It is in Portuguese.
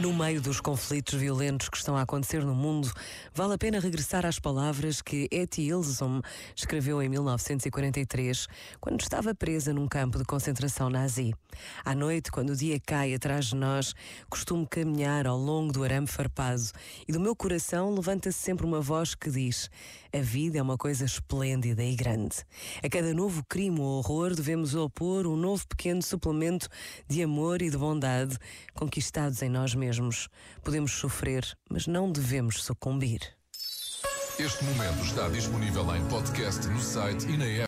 No meio dos conflitos violentos que estão a acontecer no mundo, vale a pena regressar às palavras que Etty Ilsom escreveu em 1943, quando estava presa num campo de concentração nazi. À noite, quando o dia cai atrás de nós, costumo caminhar ao longo do arame farpado e do meu coração levanta-se sempre uma voz que diz: A vida é uma coisa esplêndida e grande. A cada novo crime ou horror devemos opor um novo pequeno suplemento de amor e de bondade conquistados em nós mesmos mesmos. Podemos sofrer, mas não devemos sucumbir. Este momento está disponível em podcast no site e na app.